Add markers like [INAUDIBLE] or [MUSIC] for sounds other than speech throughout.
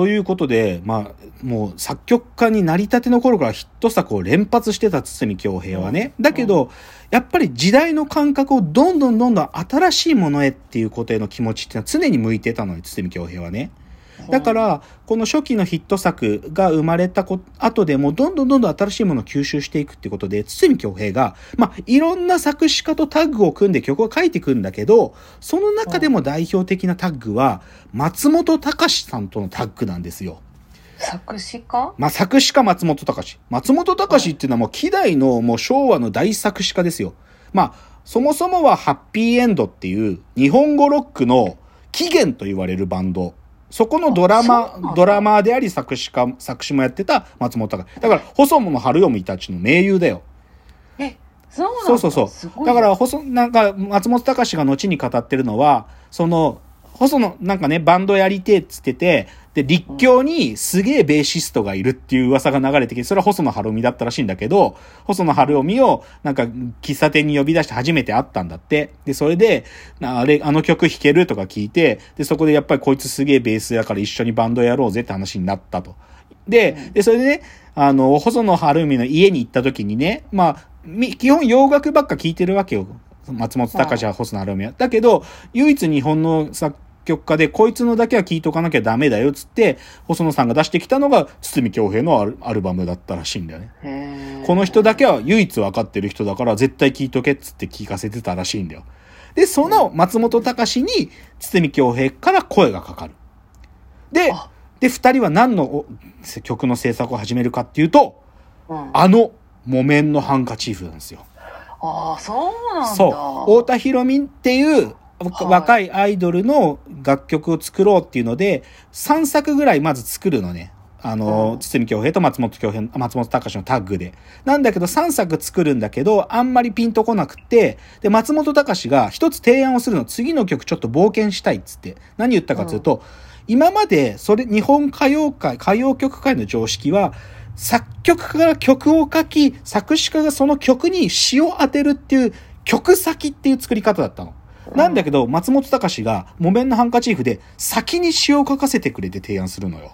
ということで、まあ、もう作曲家になりたての頃からヒット作を連発してた堤京平はね。だけど、やっぱり時代の感覚をどんどんどんどん新しいものへっていうことへの気持ちっていうのは常に向いてたのに、堤京平はね。だから、この初期のヒット作が生まれたこ後でも、どんどんどんどん新しいものを吸収していくってことで、堤京平が、まあ、いろんな作詞家とタッグを組んで曲を書いていくんだけど、その中でも代表的なタッグは、松本隆さんとのタッグなんですよ。作詞家？まあ、作詞家松本隆。松本隆っていうのはもう、希代のもう昭和の大作詞家ですよ。まあ、そもそもはハッピーエンドっていう日本語ロックの起源と言われるバンド。そこのドラマドラマーであり作詞家、作詞もやってた松本隆。だから、細野晴臣たちの盟友だよ。え、そうなんだそうそうそう。だから、細、なんか、松本隆が後に語ってるのは、その、細野、なんかね、バンドやりてえっつってて、で、立教にすげえベーシストがいるっていう噂が流れてきて、それは細野晴臣だったらしいんだけど、細野晴臣を、なんか、喫茶店に呼び出して初めて会ったんだって。で、それで、なあれ、あの曲弾けるとか聞いて、で、そこでやっぱりこいつすげえベースやから一緒にバンドやろうぜって話になったと。で、で、それでね、あの、細野晴臣の家に行った時にね、まあ、み基本洋楽ばっか聴いてるわけよ。松本隆は細野晴臣は。だけど、唯一日本の作曲家で、こいつのだけは聴いとかなきゃダメだよ、つって、細野さんが出してきたのが、堤京平のアルアルバムだったらしいんだよね。この人だけは唯一分かってる人だから、絶対聴いとけっつって聞かせてたらしいんだよ。で、その松本隆に、堤京平から声がかかる。であ、で、二人は何のお曲の制作を始めるかっていうと、うん、ああの、木綿のハンカチーフなんですよ。あー、そうなんだ。そう。太田博美っていう、はい若いアイドルの楽曲を作ろうっていうので、3作ぐらいまず作るのね。あの、うん堤京平と松本京平、松本隆のタッグで。なんだけど3作作るんだけど、あんまりピンとこなくて、で、松本隆が一つ提案をするの。次の曲ちょっと冒険したいっつって。何言ったかというと、今まで、それ、日本歌謡界、歌謡曲界の常識は、作曲家が曲を書き、作詞家がその曲に詩を当てるっていう、曲先っていう作り方だったの。なんだけど、松本隆が木綿のハンカチーフで先に詩を書かせてくれて提案するのよ。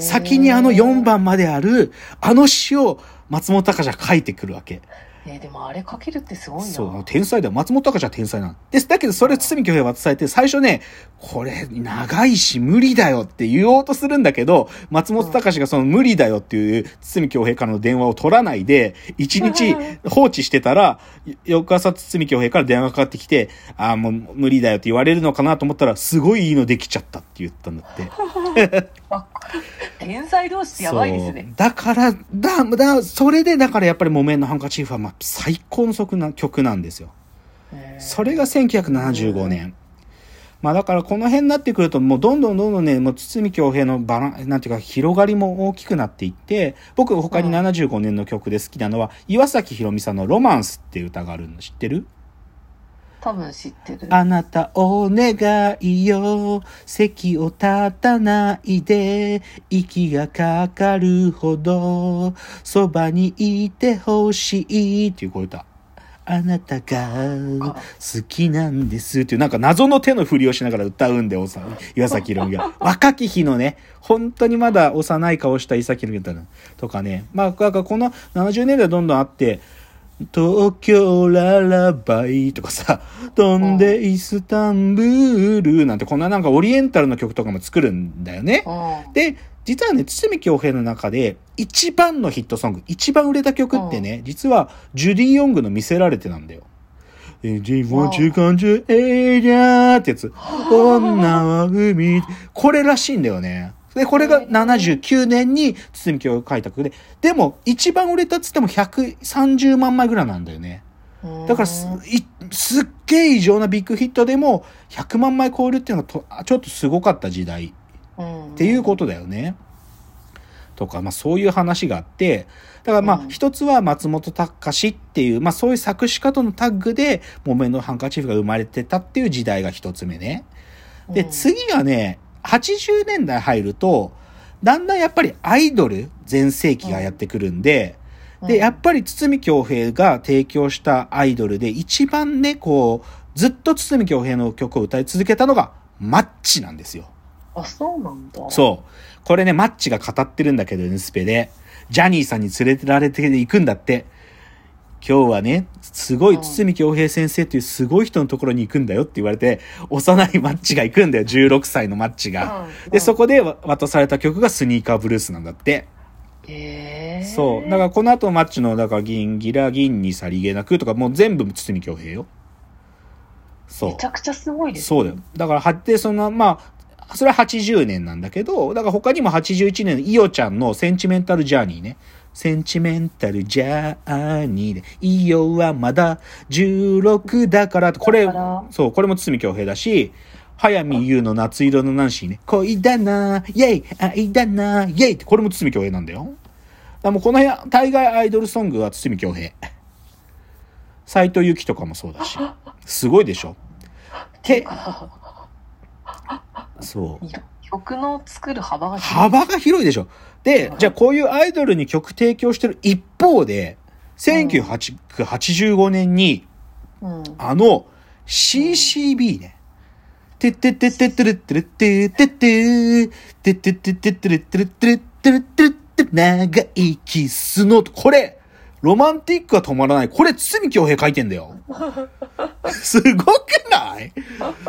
先にあの4。番まである、あの詩を松本隆が書いてくるわけ。えーでもあれかけるってすごいな。そう、天才だよ。松本隆は天才なの。です。だけどそれ堤京平は伝えて、最初ね、これ長いし無理だよって言おうとするんだけど、松本隆がその無理だよっていう堤京平からの電話を取らないで、一日 [LAUGHS] 放置してたら、翌朝堤京平から電話がかかってきて、ああ、もう無理だよって言われるのかなと思ったら、すごいいいのできちゃったって言ったんだって。[LAUGHS] 天才同士ってやばいですね。だから、だ、だ、それでだからやっぱり木綿のハンカチーフはまあ最高の曲な曲なんですよ。それが1975年。まあだからこの辺になってくるともうどんどんどんどんね、もう堤京平のバラン、なんていうか広がりも大きくなっていって、僕他にうん75年の曲で好きなのは、岩崎宏美さんのロマンスっていう歌があるの知ってる？多分知ってる。あなたお願いよ、席を立たないで、息がかかるほど、そばにいてほしいっていうこういう歌。あなたが好きなんですっていう、なんか謎の手の振りをしながら歌うんで、おさ岩崎宏美が。[LAUGHS] 若き日のね、本当にまだ幼い顔した岩崎宏美とかね。まあ、この70年代どんどんあって、東京ララバイとかさ、飛んでイスタンブールなんてこんななんかオリエンタルの曲とかも作るんだよね。うん。で、実はね、堤京平の中で一番のヒットソング、一番売れた曲ってね、実はジュディ・ヨングの見せられてなんだよ。え、ジモチコンジュエイリャーってやつ。女は海。これらしいんだよね。で、これが79年に堤京平が書いた曲で、でも一番売れたっつっても130万枚ぐらいなんだよね。だからす、いすっげえ異常なビッグヒットでも100万枚超えるっていうのがとちょっとすごかった時代。うん、っていうことだよね。とか、まあそういう話があって、だからまあうん一つは松本隆っていう、まあそういう作詞家とのタッグで、木綿のハンカチーフが生まれてたっていう時代が一つ目ね。で、うん次がね、80年代入ると、だんだんやっぱりアイドル全盛期がやってくるんで、で、やっぱり堤京平が提供したアイドルで一番ね、こう、ずっと堤京平の曲を歌い続けたのがマッチなんですよ。あ、そうなんだ。そう。これね、マッチが語ってるんだけど、N スペで。ジャニーさんに連れてられていくんだって。今日はね、すごい堤京平先生っていうすごい人のところに行くんだよって言われて、幼いマッチが行くんだよ、16歳のマッチが。うんで、そこで渡された曲がスニーカーブルースなんだって。へえ。そう。だからこの後マッチの、だから銀ギラ銀にさりげなくとか、もう全部堤京平よ。そうめち。ゃくちゃすごいですそうだよ。だから、はって、その、まあ、それは80年なんだけど、だから他にも81年のイオちゃんのセンチメンタルジャーニーね。センチメンタルジャーニーで、イオはまだ16だから、これそう、これも堤京平だし、早見優の夏色のナンシーね。恋だな、イェイ、愛だな、イェイって、これも堤京平なんだよ。だもうこの辺、大概アイドルソングは堤京平。斎藤由貴とかもそうだし。[LAUGHS] すごいでしょ。て、[LAUGHS] そう。曲の作る幅が広い。幅が広いでしょ。で、じゃあこういうアイドルに曲提供してる一方で、1985年に、う、あの、CCB ね。てててててれてっててて、てててててってってってってって、長いてスの、これ、ロマンティックが止まらない。これ、堤京平書いてんだよ。すごくない？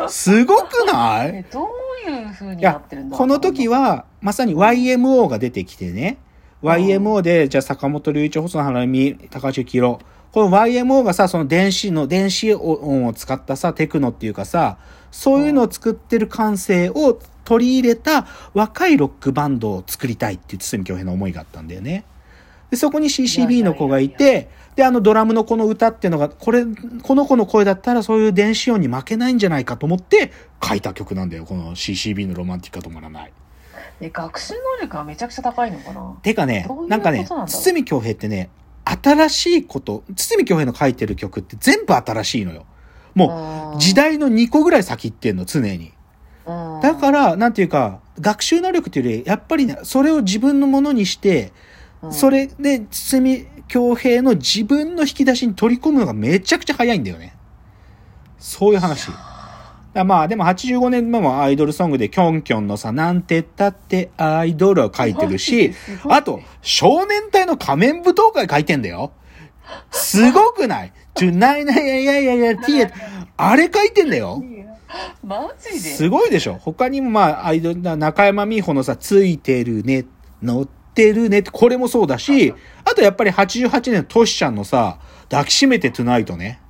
すごくない？え、どういう風になってるんだ？この時は、まさに YMO が出てきてね、YMO で、じゃあ坂本龍一、細野晴美、高橋幸宏、この YMO がさ、その電子の、電子音を使ったさ、テクノっていうかさ、そういうのを作ってる感性を取り入れた若いロックバンドを作りたいっていう堤京平の思いがあったんだよね。で、そこに CCB の子がいて、で、あのドラムのこの歌っていうのが、これ、この子の声だったらそういう電子音に負けないんじゃないかと思って書いた曲なんだよ。この CCB のロマンティックが止まらない。え、学習能力がめちゃくちゃ高いのかな？てかねどういう、なんかね堤京平ってね、新しいこと、堤京平の書いてる曲って全部新しいのよ。もう、時代の2個ぐらい先行ってんの、常に。うん、だから、なんていうか、学習能力っていうより、やっぱりね、それを自分のものにして、うんそれで、堤京平の自分の引き出しに取り込むのがめちゃくちゃ早いんだよね。そういう話。まあ、でも85年目もアイドルソングで、キョンキョンのさ、なんてったってアイドルを書いてるし、あと、少年隊の仮面舞踏会書いてんだよ。すごくない ?tonight, いやいやいやいや、t あれ書いてんだよ。マジですごいでしょ他にもまあ、アイドル、中山美穂のさ、ついてるね、乗ってるねって、これもそうだし、あとやっぱり88年のトシちゃんのさ、抱きしめてトゥナイトね。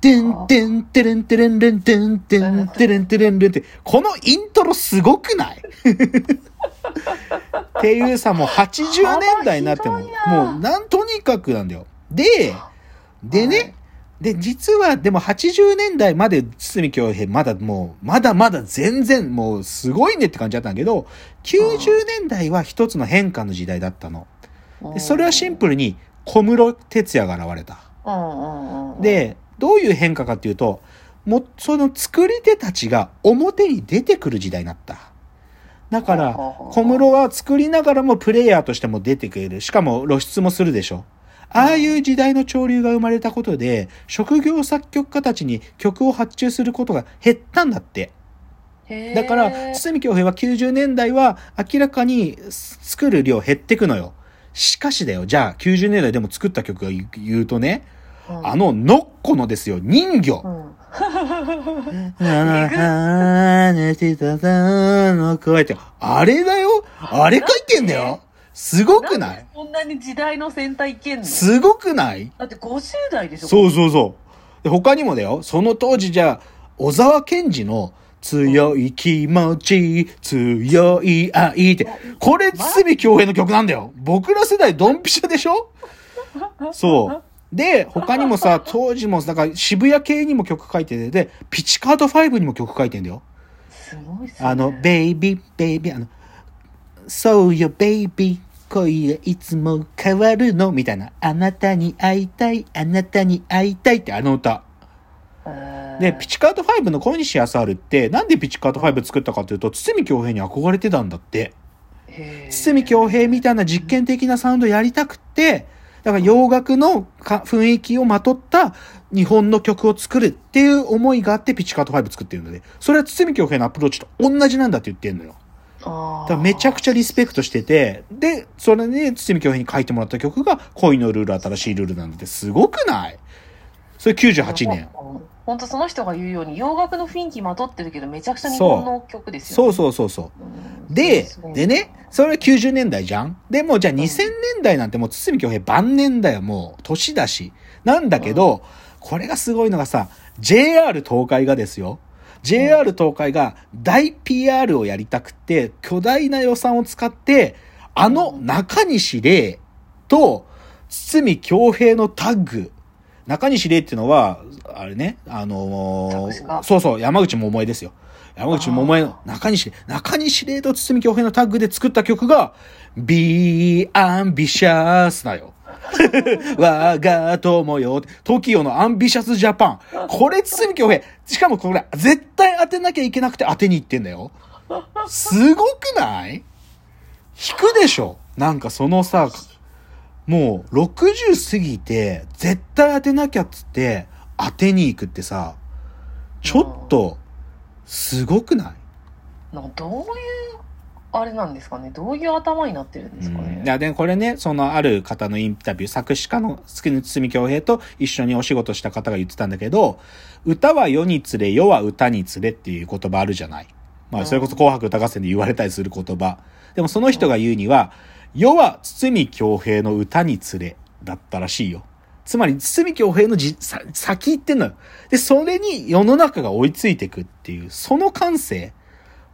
てんてんてれんてれんれんてんてんてれんてれんれんって、このイントロすごくない？[LAUGHS] っていうさ、もう80年代になっても、もうなんとにかくなんだよ。で、でね、で、実は、でも80年代まで堤京平、まだもう、まだまだ全然、もうすごいねって感じだったんだけど、90年代は一つの変化の時代だったの。でそれはシンプルに小室哲也が現れた。で、どういう変化かっていうと、も、その作り手たちが表に出てくる時代になった。だから小室は作りながらもプレイヤーとしても出てくれる。しかも露出もするでしょ。ああいう時代の潮流が生まれたことで、職業作曲家たちに曲を発注することが減ったんだって。だから、堤京平は90年代は明らかに作る量減ってくのよ。しかしだよ、じゃあ90年代でも作った曲が言うとね、うん。あの、ノッコのですよ、人魚。うん。あれだよ。あれ書いてんだよすごくない？こんなに時代の先端いけんの？すごくない？だって50代でしょ？そうそうそう。で他にもだよ、その当時じゃあ、小沢健二の強い気持ち、強い愛って、これ、堤京平の曲なんだよ。僕ら世代ドンピシャでしょ？そう。で、他にもさ、当時も、だから渋谷系にも曲書いてて、で、ピチカート5にも曲書いてんだよ。すごいっすねあの、ベイビー、ベイビー、あの、そうよ、ベイビー、恋がいつも変わるの？みたいな。あなたに会いたい、あなたに会いたいってあの歌。で、ピチカート5の小西康晴って、なんでピチカート5作ったかというと、堤京平に憧れてたんだって。堤京平みたいな実験的なサウンドやりたくって、だから洋楽のか雰囲気をまとった日本の曲を作るっていう思いがあってピチカート5作ってるので、それは堤京平のアプローチと同じなんだって言ってんのよ。あだめちゃくちゃリスペクトしてて、で、それで堤京平に書いてもらった曲が恋のルール新しいルールなんてすごくない？それ98年。本当その人が言うように洋楽の雰囲気まとってるけどめちゃくちゃ日本の曲ですよね。そうそうそうそう。うんででね、それは90年代じゃん？でもじゃあ2000年代なんてもう堤京平晩年だよ、もう。年だし。なんだけど、これがすごいのがさ、JR 東海がですよ。JR 東海が大 PR をやりたくて、巨大な予算を使って、あの中西礼と堤京平のタッグ。中西礼っていうのは、あれね、あのーそうそう、山口百恵ですよ。山口百恵の中西礼、中西礼と堤京平のタッグで作った曲が、Be Ambitious だよ。[LAUGHS] 我が友よ。TOKIO のアンビシャスジャパン。これ堤京平。しかもこれ、絶対当てなきゃいけなくて当てに行ってんだよ。すごくない？引くでしょ？なんかそのさ、もう60過ぎて、絶対当てなきゃっつって、当てに行くってさ、ちょっと、すごくない？なんかどういう、あれなんですかね？どういう頭になってるんですかね？うんいや、で、これね、そのある方のインタビュー、作詞家の堤京平と一緒にお仕事した方が言ってたんだけど、歌は世につれ、世は歌につれっていう言葉あるじゃない？まあ、それこそ紅白歌合戦で言われたりする言葉。でもその人が言うには、世は堤京平の歌につれだったらしいよ。つまり、堤京平のじさ先行ってんのよ。で、それに世の中が追いついてくっていう、その感性。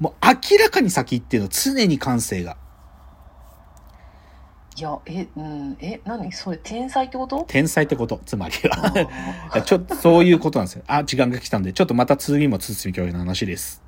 もう明らかに先行ってるの、常に感性が。いや、え、うん、え、何？それ天才ってこと？天才ってこと、つまりあは。ー [LAUGHS] ちょっとそういうことなんですよ。あ、時間が来たんで、ちょっとまた次も堤京平の話です。